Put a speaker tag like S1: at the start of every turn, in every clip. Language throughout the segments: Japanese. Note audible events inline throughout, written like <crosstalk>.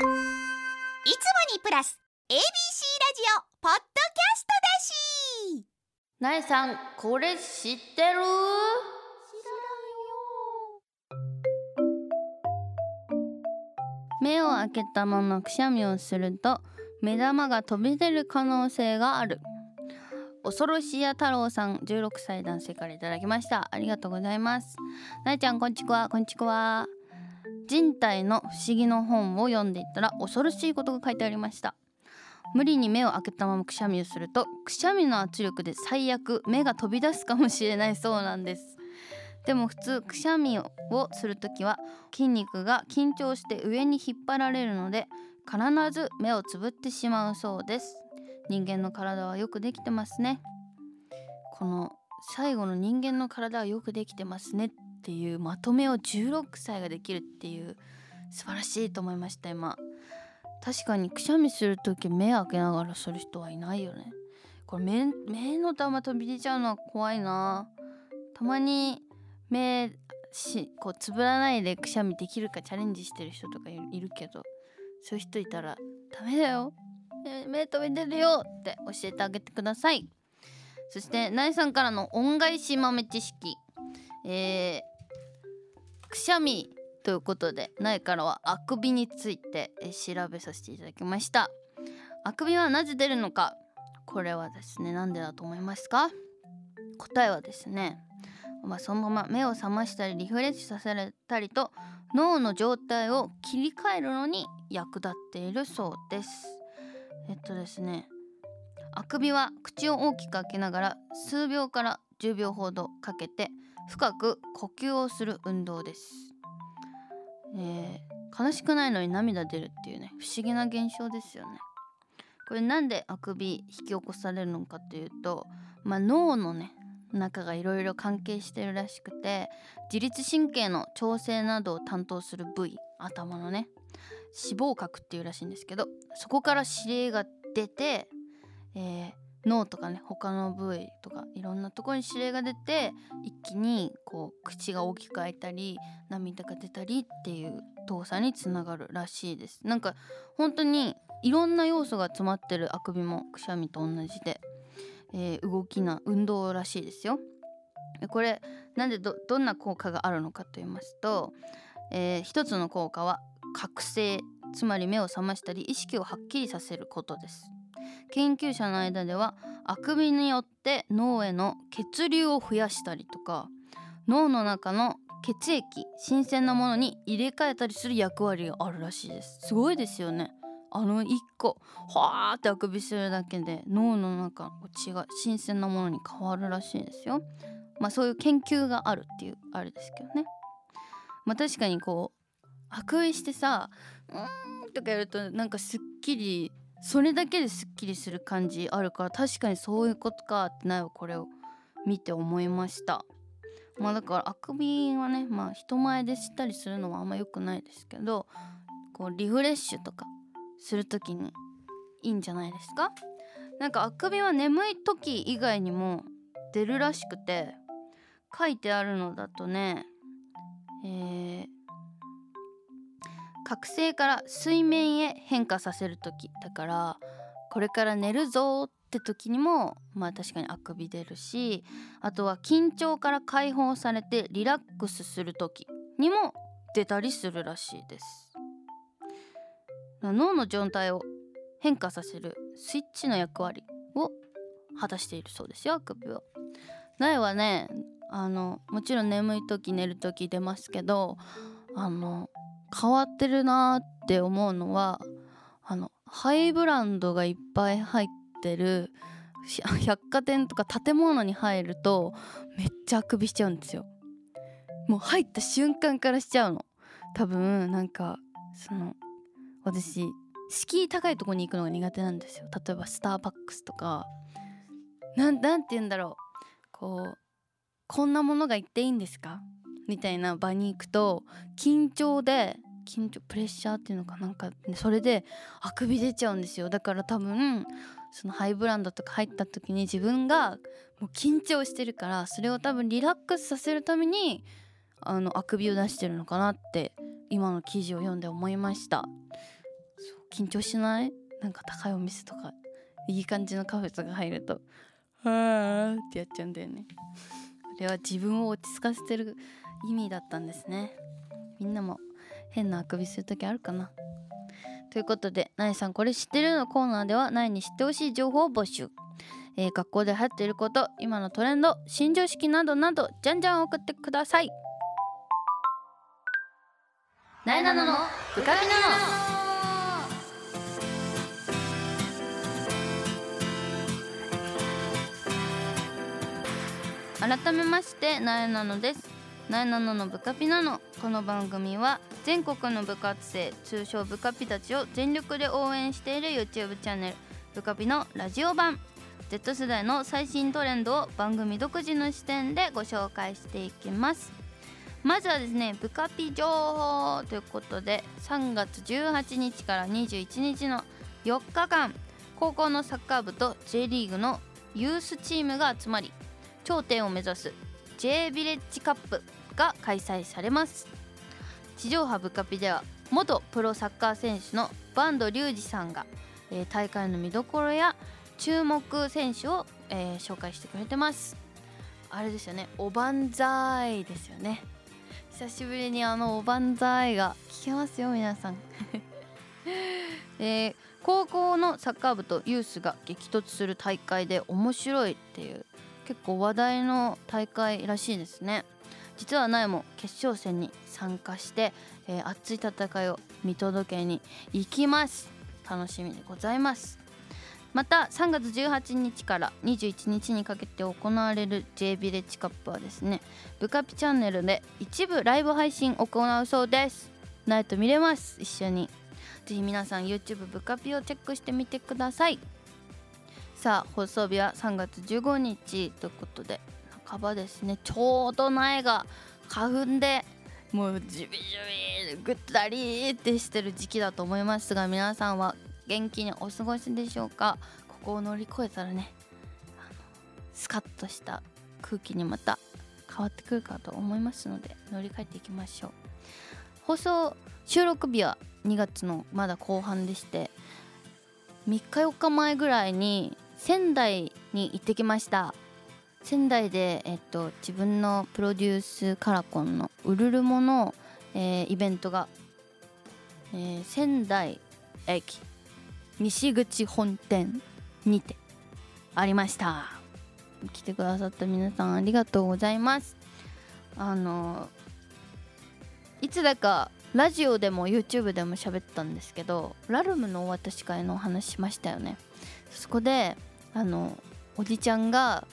S1: いつもにプラス ABC ラジオポッドキャストだし。
S2: なえさんこれ知ってる？目を開けたままくしゃみをすると目玉が飛び出る可能性がある。恐ろしや太郎さん16歳男性からいただきました。ありがとうございます。なえちゃんこんちくわこんちくわ人体の不思議の本を読んでいったら恐ろしいことが書いてありました。無理に目を開けたままくしゃみをするとくしゃみの圧力で最悪目が飛び出すかもしれないそうなんです。でも普通くしゃみをする時は筋肉が緊張して上に引っ張られるので必ず目をつぶってしまうそうです。人間の体はよくできてますね。この最後の人間の体はよくできてますねっていうまとめを16歳ができるっていう素晴らしいと思いました今。確かにくしゃみする時目開けながらする人はいないよね。これ目目の玉飛び出ちゃうのは怖いな。たまに目しこうつぶらないでくしゃみできるかチャレンジしてる人とかいるけど。そういう人いたらダメだよ。目飛び出るよって教えてあげてください。そしてナイさんからの恩返し豆知識。えー、くしゃみということで苗からはあくびについて調べさせていただきました。あくびはなぜ出るのかこれはですねなんでだと思いますか？答えはですねまあ、そのまま目を覚ましたりリフレッシュさせたりと脳の状態を切り替えるのに役立っているそうです。えっとですねあくびは口を大きく開けながら数秒から10秒ほどかけて深く呼吸をする運動です。えー、悲しくないのに涙出るっていうね不思議な現象ですよね。これなんであくび引き起こされるのかというと、まあ、脳のね中がいろいろ関係してるらしくて自律神経の調整などを担当する部位頭のね脂肪核っていうらしいんですけどそこから指令が出て、えー、脳とかね他の部位とかいろんなところに指令が出て一気にこう口が大きく開いたり涙が出たりっていう動作につながるらしいです。なんか本当にいろんな要素が詰まってるあくびもくしゃみと同じで、えー、動きな運動らしいですよ。これなんでどどんな効果があるのかと言いますと、えー、一つの効果は覚醒つまり目を覚ましたり意識をはっきりさせることです。研究者の間ではあくびによって脳への血流を増やしたりとか脳の中の血液新鮮なものに入れ替えたりする役割があるらしいです。すごいですよね。あの1個はーってあくびするだけで脳の中の血が新鮮なものに変わるらしいですよ。まあそういう研究があるっていうあれですけどね。まあ確かにこうあくびしてさ「うん」とかやるとなんかすっきりそれだけですっきりする感じあるから確かにそういうことかってないわこれを。見て思いました。まあだからあくびはねまあ人前でしたりするのはあんま良くないですけどこうリフレッシュとかする時にいいんじゃないですか？なんかあくびは眠い時以外にも出るらしくて書いてあるのだとねえー覚醒から水面へ変化させる時だからこれから寝るぞって時にもまあ確かにあくび出るしあとは緊張から解放されてリラックスする時にも出たりするらしいです。脳の状態を変化させるスイッチの役割を果たしているそうですよあくびは苗はね。あのもちろん眠い時寝る時出ますけどあの変わってるなって思うのはあのハイブランドがいっぱい入ってる <laughs> 百貨店とか建物に入るとめっちゃあくびしちゃうんですよ。もう入った瞬間からしちゃうの。多分なんかその私敷居高いとこに行くのが苦手なんですよ。例えばスターバックスとか。なんなんて言うんだろう。こうこんなものが言っていいんですか？みたいな場に行くと緊張で緊張プレッシャーっていうのかなんかそれであくび出ちゃうんですよ。だから多分そのハイブランドとか入った時に自分がもう緊張してるからそれを多分リラックスさせるためにあのあくびを出してるのかなって今の記事を読んで思いました。緊張しない？なんか高いお店とかいい感じのカフェとか入ると「はーってやっちゃうんだよね。あれは自分を落ち着かせてる意味だったんですね。みんなも変なあくびする時あるかな。ということで「なえさんこれ知ってる?」のコーナーではなえに知ってほしい情報を募集。えー学校で流行っていること今のトレンド新常識などなどじゃんじゃん送ってください。なえなののブカビなの。改めましてなえなのです。なえなののブカピなのこの番組は全国の部活生通称ブカピたちを全力で応援している YouTube チャンネルブカピのラジオ版。Z 世代の最新トレンドを番組独自の視点でご紹介していきます。まずはですねブカピ情報ということで3月18日から21日の4日間高校のサッカー部と J リーグのユースチームが集まり頂点を目指す J ビレッジカップ。が開催されます。地上波ブカピでは元プロサッカー選手の坂東隆二さんが、えー大会の見どころや注目選手を、えー紹介してくれてます。あれですよねおばんざいですよね。久しぶりにあのおばんざいが聞けますよ皆さん、<laughs> えー高校のサッカー部とユースが激突する大会で面白いっていう結構話題の大会らしいですね。実は苗も決勝戦に参加して、えー熱い戦いを見届けに行きます。楽しみでございます。また3月18日から21日にかけて行われる J ビレッジカップはですねブカピチャンネルで一部ライブ配信行うそうです。ないと見れます。一緒に。ぜひ皆さん YouTube ブカピをチェックしてみてください。さあ放送日は3月15日ということで半ばですね。ちょうど苗が花粉でもうジュビジュビぐったりってしてる時期だと思いますが皆さんは元気にお過ごしでしょうか？ここを乗り越えたらねスカッとした空気にまた変わってくるかと思いますので乗り換えていきましょう。放送収録日は2月のまだ後半でして3日4日前ぐらいに仙台に行ってきました。仙台で、えっと、自分のプロデュースカラコンのウルルモの、えーイベントが、えー仙台駅西口本店にてありました。来てくださった皆さんありがとうございます。あのいつだかラジオでも YouTube でも喋ったんですけどラルムのお渡し会のお話しましたよね。そこであのおじちゃんが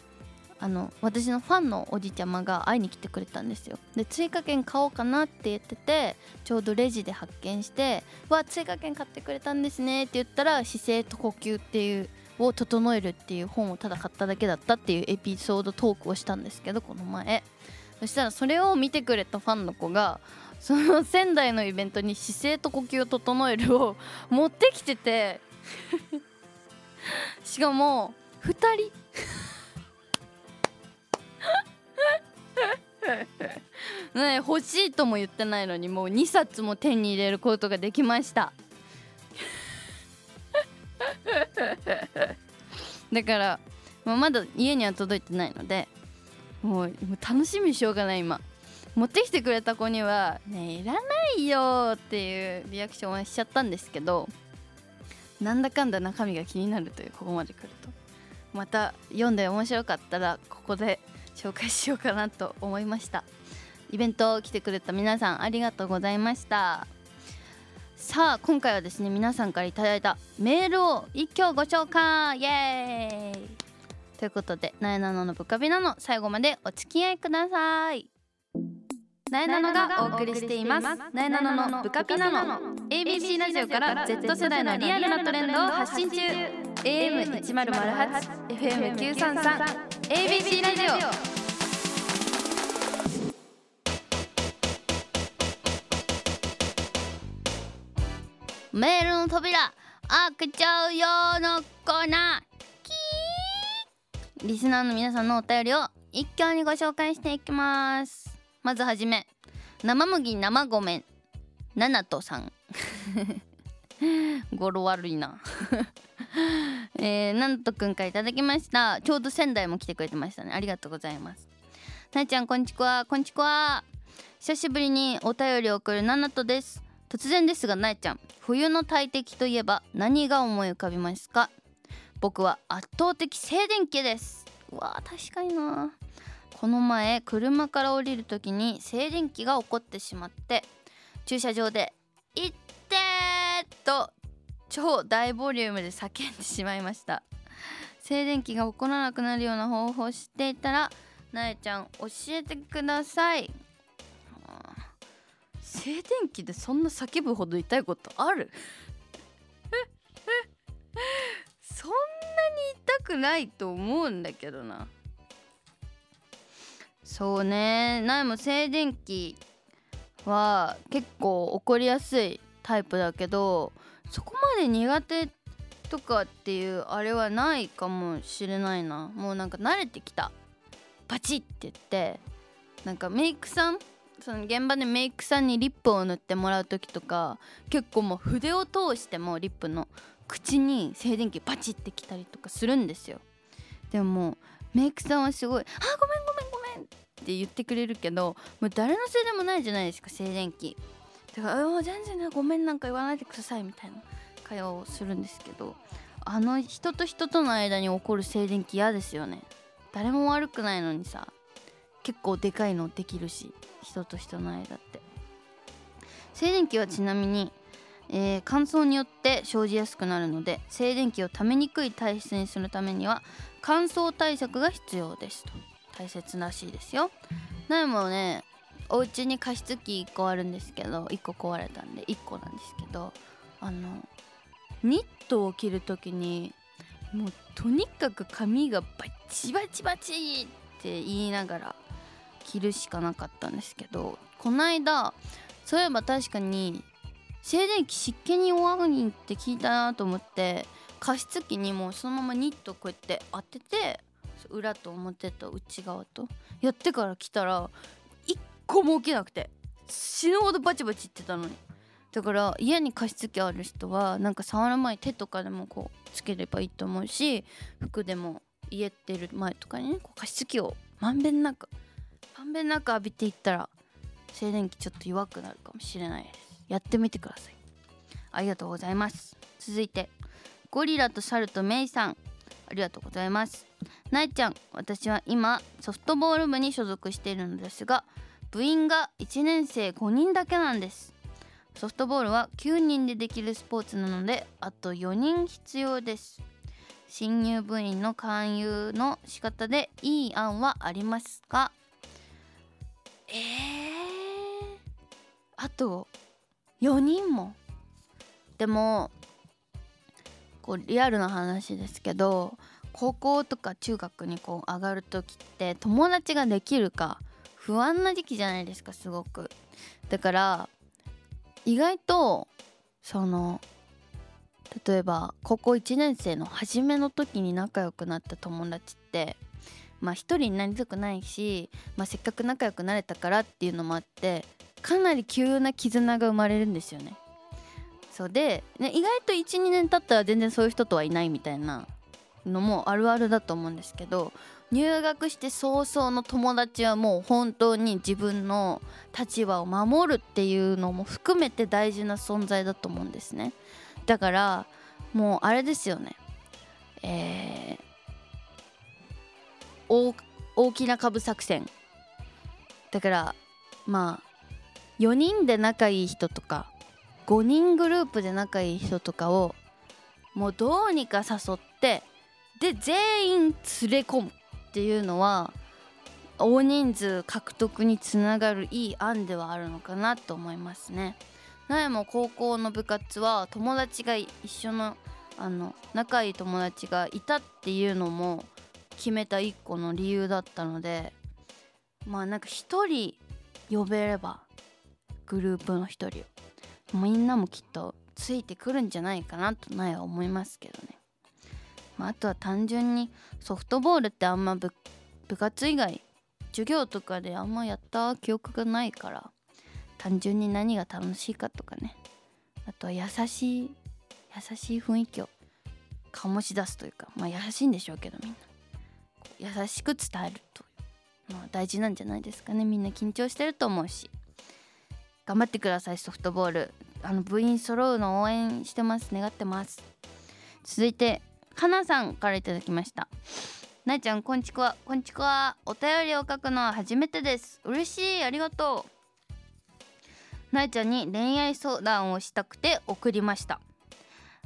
S2: あの私のファンのおじちゃまが会いに来てくれたんですよ。で追加券買おうかなって言っててちょうどレジで発見して「わ追加券買ってくれたんですね」って言ったら姿勢と呼吸っていうを整えるっていう本をただ買っただけだったっていうエピソードトークをしたんですけどこの前。そしたらそれを見てくれたファンの子がその仙台のイベントに姿勢と呼吸を整えるを持ってきてて。<laughs> しかも2人。<laughs> ね欲しいとも言ってないのにもう2冊も手に入れることができました。<laughs> だから、まあ、まだ家には届いてないのでもう楽しみしようがない今。持ってきてくれた子には「ねいらないよ」っていうリアクションはしちゃったんですけどなんだかんだ中身が気になるというここまで来ると。また読んで面白かったらここで紹介しようかなと思いました。イベント来てくれた皆さんありがとうございました。さあ今回はですね皆さんからいただいたメールを一挙ご紹介。イエーイ。ということで「なえなののぶかびなの」最後までお付き合いください。なえなのがお送りしています。なえなののぶかぴなの ABC ラジオから Z 世代のリアルなトレンドを発信中。AM1008 FM933 ABC ラジオ。メールの扉開けちゃうよのコーナー。キーリスナーの皆さんのお便りを一挙にご紹介していきます。まずはじめ生麦生米。ナナトさん。<laughs> 語呂悪いな。<laughs> えー、なんとくんからいただきました。ちょうど仙台も来てくれてましたね。ありがとうございます。なえちゃんこんちくわこんちくわ久しぶりにお便りを送るナナトです。突然ですがなえちゃん冬の大敵といえば何が思い浮かびますか？僕は圧倒的静電気です。うわ確かにな。この前車から降りる時に静電気が起こってしまって駐車場で「いって!」と超大ボリュームで叫んでしまいました。<laughs> 静電気が起こらなくなるような方法を知っていたらなえちゃん教えてください。静電気でそんな叫ぶほど痛いことある？<laughs> そんなに痛くないと思うんだけどな。そうね。なえも静電気は結構起こりやすいタイプだけどそこまで苦手とかっていうあれはないかもしれないな。もうなんか慣れてきた。パチッって言って。なんかメイクさんその現場でメイクさんにリップを塗ってもらう時とか結構もう筆を通してもリップの口に静電気パチってきたりとかするんですよ。でももうメイクさんはすごい「あごめんごめんごめん」って言ってくれるけどもう誰のせいでもないじゃないですか静電気。だから「全然ねごめんなんか言わないでください」みたいな会話をするんですけどあの人と人との間に起こる静電気嫌ですよね。誰も悪くないのにさ結構でかいのできるし人と人の間って。静電気はちなみに、えー、乾燥によって生じやすくなるので静電気をためにくい体質にするためには乾燥対策が必要ですと。大切らしいですよ。なもねお家に加湿器1個あるんですけど1個壊れたんで1個なんですけどあのニットを着る時にもうとにかく髪がバチバチバチって言いながら着るしかなかったんですけどこないだそういえば確かに静電気湿気に弱いって聞いたなと思って加湿器にもそのままニットこうやって当てて裏と表と内側とやってから来たら個も起きなくて。死ぬほどバチバチいってたのに。だから家に加湿器ある人はなんか触る前手とかでもこうつければいいと思うし服でも家出る前とかにねこう加湿器をまんべんなくまんべんなく浴びていったら静電気ちょっと弱くなるかもしれないです。やってみてください。ありがとうございます。続いてゴリラとサルとメイさん。ありがとうございます。なえちゃん私は今ソフトボール部に所属しているのですが部員が1年生5人だけなんです。ソフトボールは9人でできるスポーツなのであと4人必要です。新入部員の勧誘の仕方でいい案はありますか？えー、あと4人も。でもこうリアルな話ですけど高校とか中学にこう上がる時って友達ができるか不安な時期じゃないですかすごくだから意外とその例えば高校1年生の初めの時に仲良くなった友達ってまあ一人になりたくないし、まあ、せっかく仲良くなれたからっていうのもあってかなり急な絆が生まれるんですよね。そうで、ね、意外と12年経ったら全然そういう人とはいないみたいなのもあるあるだと思うんですけど入学して早々の友達はもう本当に自分の立場を守るっていうのも含めて大事な存在だと思うんですね。だからもうあれですよね。えー、大きな株作戦。だからまあ4人で仲いい人とか5人グループで仲いい人とかをもうどうにか誘ってで全員連れ込む。っていうのは大人数獲得につながるいい案ではあるのかなと思いますね。苗も高校の部活は友達が一緒のあの仲いい友達がいたっていうのも決めた一個の理由だったのでまあなんか一人呼べればグループの一人をみんなもきっとついてくるんじゃないかなと苗は思いますけどね。まあ、あとは単純にソフトボールってあんま部活以外授業とかであんまやった記憶がないから単純に何が楽しいかとかね。あとは優しい優しい雰囲気を醸し出すというかまあ優しいんでしょうけどみんな。優しく伝えるというのは大事なんじゃないですかね。みんな緊張してると思うし。頑張ってくださいソフトボール。あの部員揃うの応援してます。願ってます。続いてかなさんからいただきました。なえちゃんこんちくわ。こんちくわお便りを書くのは初めてです。嬉しいありがとう。なえちゃんに恋愛相談をしたくて送りました。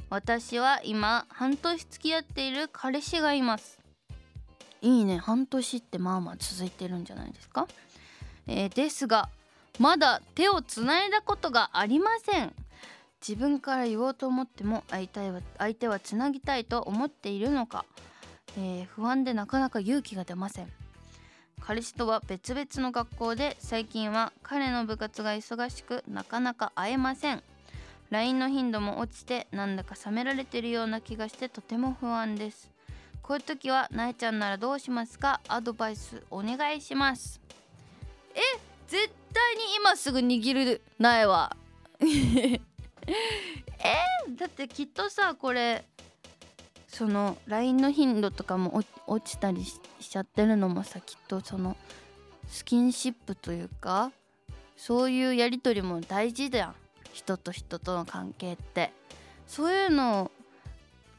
S2: 私は今半年付き合っている彼氏がいます。いいね。半年ってまあまあ続いてるんじゃないですか、えーですがまだ手をつないだことがありません。自分から言おうと思っても相手は相手はつなぎたいと思っているのか、えー不安でなかなか勇気が出ません。彼氏とは別々の学校で最近は彼の部活が忙しくなかなか会えません。LINE の頻度も落ちてなんだか冷められてるような気がしてとても不安です。こういう時はなえちゃんならどうしますか？アドバイスお願いします。え絶対に今すぐ握る苗は。<laughs> えだってきっとさこれその LINE の頻度とかも落ちたりしちゃってるのもさきっとそのスキンシップというかそういうやり取りも大事だん人と人との関係って。そういうの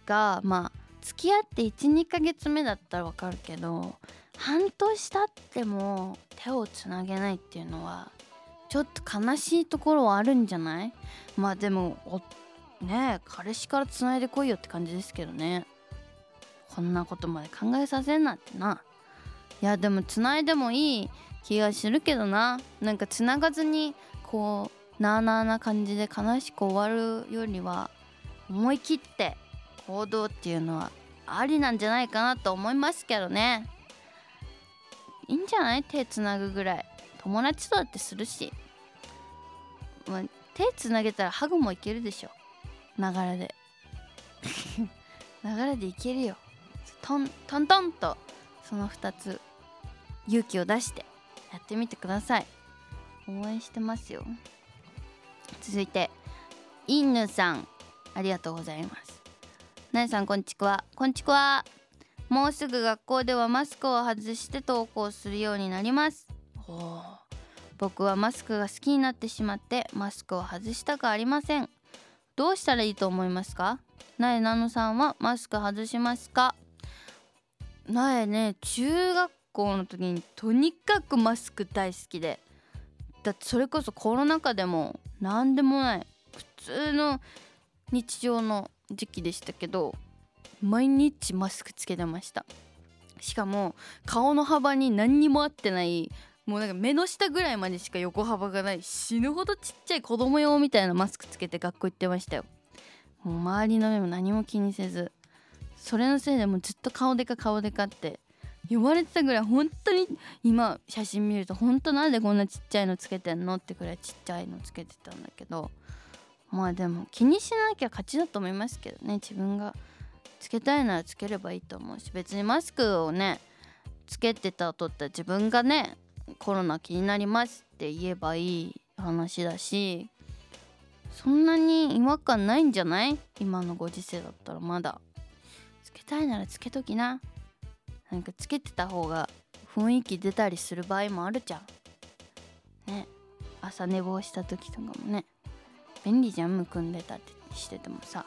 S2: がまあ付き合って12ヶ月目だったらわかるけど半年経っても手をつなげないっていうのはちょっと悲しいところはあるんじゃない？まあでもねえ彼氏からつないでこいよって感じですけどね。こんなことまで考えさせんなってな。いやでもつないでもいい気がするけどな。なんかつながずにこうなあなあな感じで悲しく終わるよりは思い切って行動っていうのはありなんじゃないかなと思いますけどね。いいんじゃない？手つなぐぐらい。友達とだってするし、まあ、手つなげたらハグもいけるでしょ。流れで。<laughs> 流れでいけるよ。トントントンとその2つ勇気を出してやってみてください。応援してますよ。続いてインヌさん。ありがとうございます。なえさんこんちくわこんちくわもうすぐ学校ではマスクを外して登校するようになります。僕はマスクが好きになってしまってマスクを外したくありません。どうしたらいいと思いますか？なえなのさんはマスク外しますか？なえね中学校の時にとにかくマスク大好きでだってそれこそコロナ禍でも何でもない普通の日常の時期でしたけど毎日マスクつけてました。しかも顔の幅に何にも合ってないもうなんか目の下ぐらいまでしか横幅がない死ぬほどちっちゃい子供用みたいなマスクつけて学校行ってましたよ。もう周りの目も何も気にせず。それのせいでもうずっと顔でか顔でかって言われてたぐらい本当に今写真見ると本当なんでこんなちっちゃいのつけてんのってくらいちっちゃいのつけてたんだけど。まあでも気にしなきゃ勝ちだと思いますけどね。自分がつけたいならつければいいと思うし。別にマスクをねつけてたとった自分がねコロナ気になりますって言えばいい話だしそんなに違和感ないんじゃない？今のご時世だったらまだ。つけたいならつけときな。なんかつけてた方が雰囲気出たりする場合もあるじゃん。ね。朝寝坊した時とかもね。便利じゃんむくんでたりしててもさ。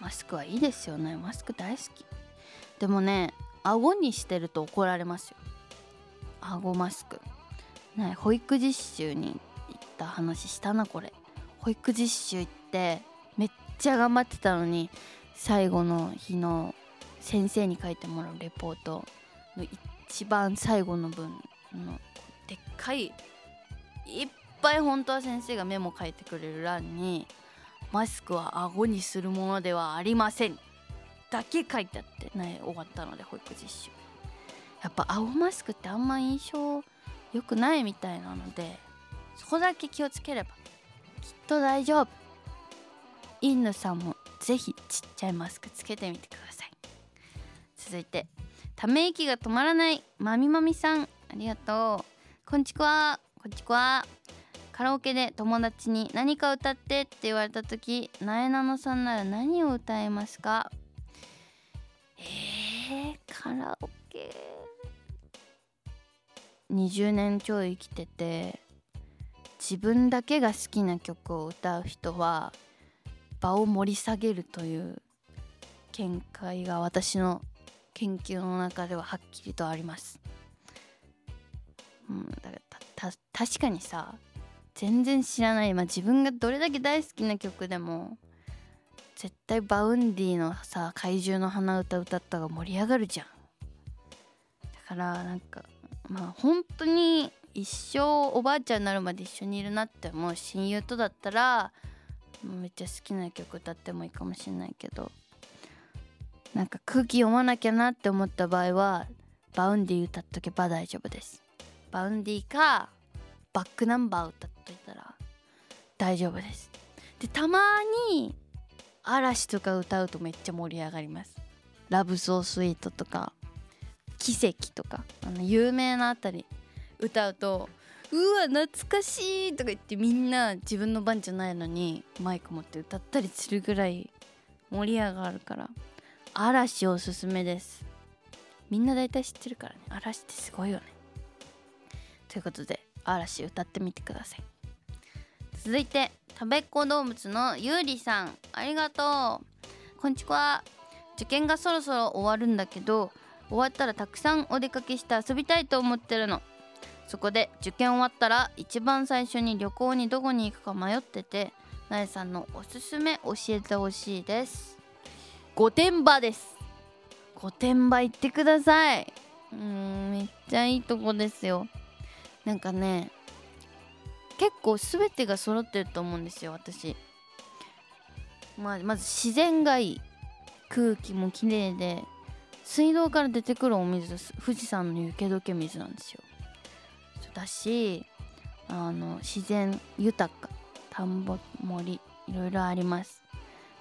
S2: マスクはいいですよね。マスク大好き。でもね顎にしてると怒られますよ。顎マスク。保育実習に行った話したなこれ。保育実習行ってめっちゃ頑張ってたのに最後の日の先生に書いてもらうレポートの一番最後の文のでっかいいっぱい本当は先生がメモ書いてくれる欄にマスクは顎にするものではありません。だけ書いてあってね終わったので保育実習。やっぱ青マスクってあんま印象良くないみたいなのでそこだけ気をつければきっと大丈夫。インヌさんもぜひちっちゃいマスクつけてみてください。続いてため息が止まらないまみまみさんありがとう。こんちくわ。こんちくわ。カラオケで友達に何か歌ってって言われた時なえなのさんなら何を歌いますか？えー、カラオケ。20年ちょい生きてて自分だけが好きな曲を歌う人は場を盛り下げるという見解が私の研究の中でははっきりとあります。うん、だから確かにさ全然知らない、まあ、自分がどれだけ大好きな曲でも絶対 Vaundyのさ怪獣の花唄歌った方が盛り上がるじゃんだからなんかまあ本当に一生おばあちゃんになるまで一緒にいるなって思う親友とだったらめっちゃ好きな曲歌ってもいいかもしれないけどなんか空気読まなきゃなって思った場合は Vaundy歌っとけば大丈夫です。 Vaundyか back number 歌っといたら大丈夫です。でたまに嵐とか歌うとめっちゃ盛り上がります。 Love so sweet とか。奇跡とかあの有名なあたり歌うとうわ懐かしいとか言ってみんな自分の番じゃないのにマイク持って歌ったりするぐらい盛り上がるから嵐おすすめです。みんな大体知ってるからね。嵐ってすごいよね。ということで嵐歌ってみてください。続いて食べっ子動物のゆうりさん。ありがとう。こんにちは。受験がそろそろ終わるんだけど終わったらたくさんお出かけして遊びたいと思ってるの。そこで受験終わったら一番最初に旅行にどこに行くか迷っててなえさんのおすすめ教えてほしいです。御殿場です。御殿場行ってください。うんめっちゃいいとこですよ。なんかね結構全てが揃ってると思うんですよ私。まあ、まず自然がいい。空気も綺麗で。水道から出てくるお水富士山の雪解け水なんですよ。だしあの自然豊か田んぼ森いろいろあります。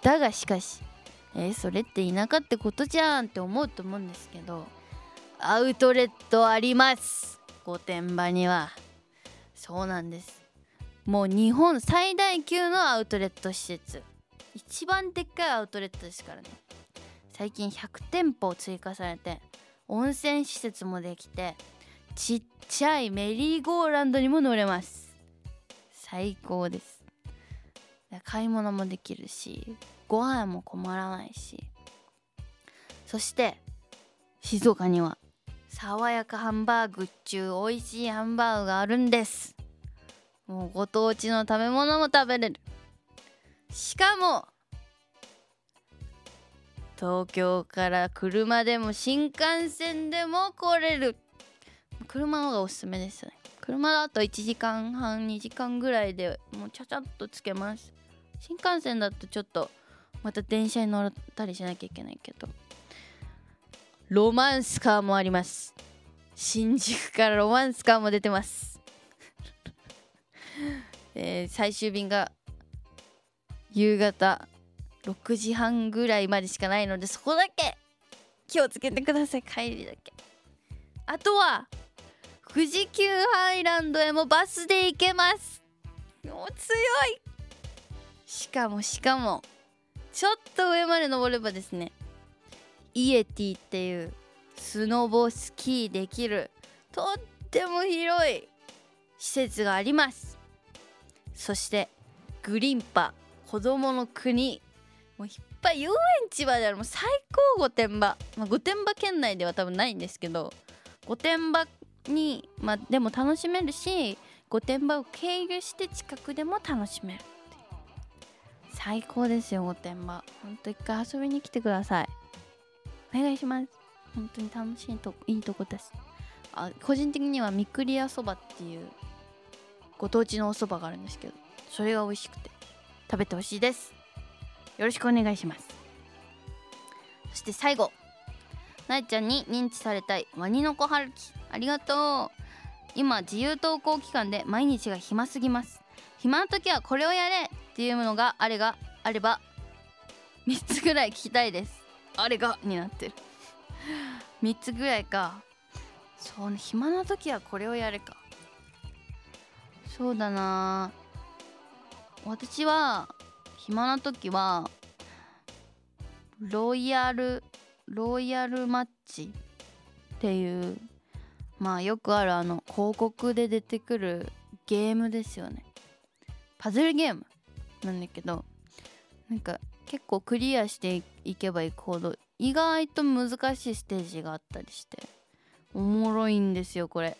S2: だがしかしえー、それって田舎ってことじゃんって思うと思うんですけどアウトレットあります。御殿場には。そうなんです。もう日本最大級のアウトレット施設。一番でっかいアウトレットですからね。最近100店舗追加されて温泉施設もできてちっちゃいメリーゴーランドにも乗れます。最高です。買い物もできるしご飯も困らないし。そして静岡には爽やかハンバーグっちゅう美味しいハンバーグがあるんです。もうご当地の食べ物も食べれる。しかも東京から車でも新幹線でも来れる。車の方がおすすめですね。車だと1時間半2時間ぐらいでもうちゃちゃっとつけます。新幹線だとちょっとまた電車に乗ったりしなきゃいけないけど。ロマンスカーもあります。新宿からロマンスカーも出てます。<laughs> えー、最終便が夕方。6時半ぐらいまでしかないのでそこだけ気をつけてください。帰りだけ。あとは富士急ハイランドへもバスで行けます。もう強い。しかもしかもちょっと上まで登ればですねイエティっていうスノボスキーできるとっても広い施設があります。そしてグリンパ子供の国もういっぱい遊園地まであるもう最高御殿場、まあ、御殿場県内では多分ないんですけど御殿場にまあでも楽しめるし御殿場を経由して近くでも楽しめる最高ですよ御殿場。ほんと一回遊びに来てください。お願いします。本当に楽しいとこいいとこです。あ個人的にはみくりやそばっていうご当地のお蕎麦があるんですけどそれが美味しくて食べてほしいです。よろしくお願いします。そして最後なえちゃんに認知されたいワニの子春樹ありがとう。今自由登校期間で毎日が暇すぎます。暇な時はこれをやれっていうものがあれがあれば3つぐらい聞きたいです。あれがになってる。3つぐらいか。そうね暇な時はこれをやるか。そうだな。私は暇な時はロイヤルロイヤルマッチっていうまあよくあるあの広告で出てくるゲームですよね。パズルゲームなんだけどなんか結構クリアしていけばいくほど意外と難しいステージがあったりしておもろいんですよこれ。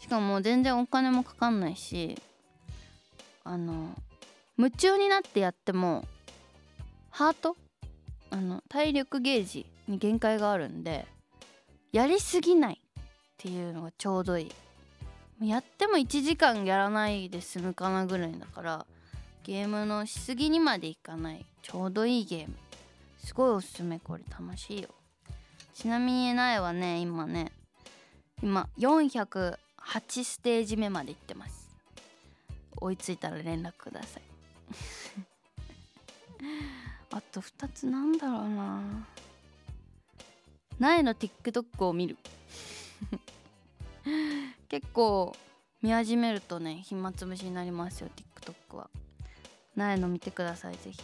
S2: しかも全然お金もかかんないしあの夢中になってやってもハート？あの体力ゲージに限界があるんでやりすぎないっていうのがちょうどいい。やっても1時間やらないで済むかなぐらいだからゲームのしすぎにまでいかない。ちょうどいいゲーム。すごいおすすめ。これ楽しいよ。ちなみに苗はね今ね今408ステージ目まで行ってます。追いついたら連絡ください。<laughs> あと2つなんだろうな。苗の TikTok を見る。<laughs> 結構見始めるとね暇つぶしになりますよ TikTok は。苗の見てくださいぜひ。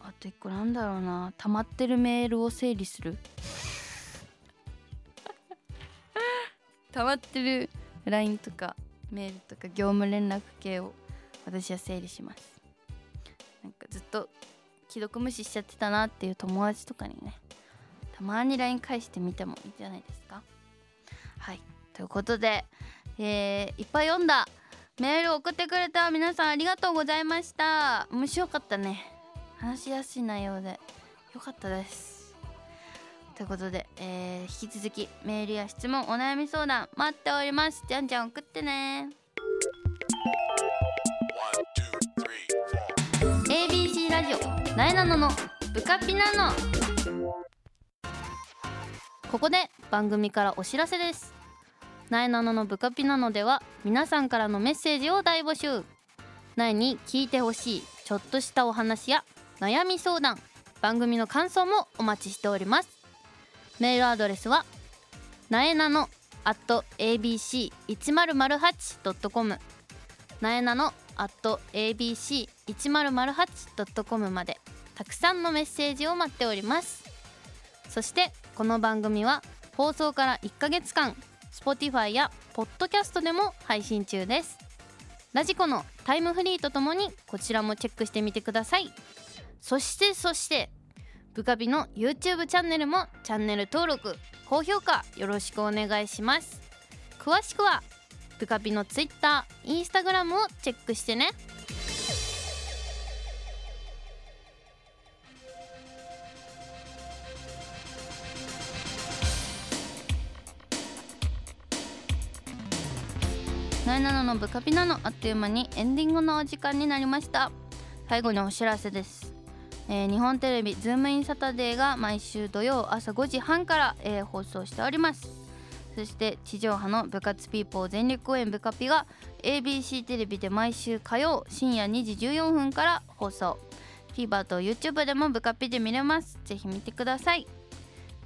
S2: あと1個なんだろうな。溜まってるメールを整理する。<laughs> 溜まってる LINE とかメールとか業務連絡系を。私は整理します。なんかずっと既読無視しちゃってたなっていう友達とかにねたまに LINE 返してみてもいいんじゃないですか。はい。ということで、えー、いっぱい読んだ。メール送ってくれた皆さんありがとうございました。面白かったね。話しやすい内容で。よかったです。ということで、えー、引き続きメールや質問お悩み相談待っております。じゃんじゃん送ってね。ラジオ。なえなのの。ブカピナの。ここで番組からお知らせです。なえなのの。ブカピナのでは皆さんからのメッセージを大募集。なえに聞いてほしいちょっとしたお話や悩み相談番組の感想もお待ちしております。メールアドレスはなえなの。at abc1008.com なえなの。abc1008.com までたくさんのメッセージを待っております。そしてこの番組は放送から1ヶ月間 Spotify や Podcast でも配信中です。ラジコのタイムフリーとともにこちらもチェックしてみてください。そしてそしてブカビの YouTube チャンネルもチャンネル登録高評価よろしくお願いします。詳しくはブカビの Twitter、Instagram をチェックしてね。ナイナノのブカピナのあっという間にエンディングのお時間になりました。最後にお知らせです、えー日本テレビズームインサタデーが毎週土曜朝5時半から、えー放送しております。そして地上波の部活ピーポー全力応援部カピが ABC テレビで毎週火曜深夜2時14分から放送。TVer と YouTube でも部カピで見れます。ぜひ見てください。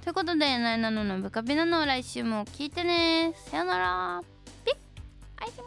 S2: ということで「なえなのの部カピなの」来週も聞いてね。さよなら。ピッ。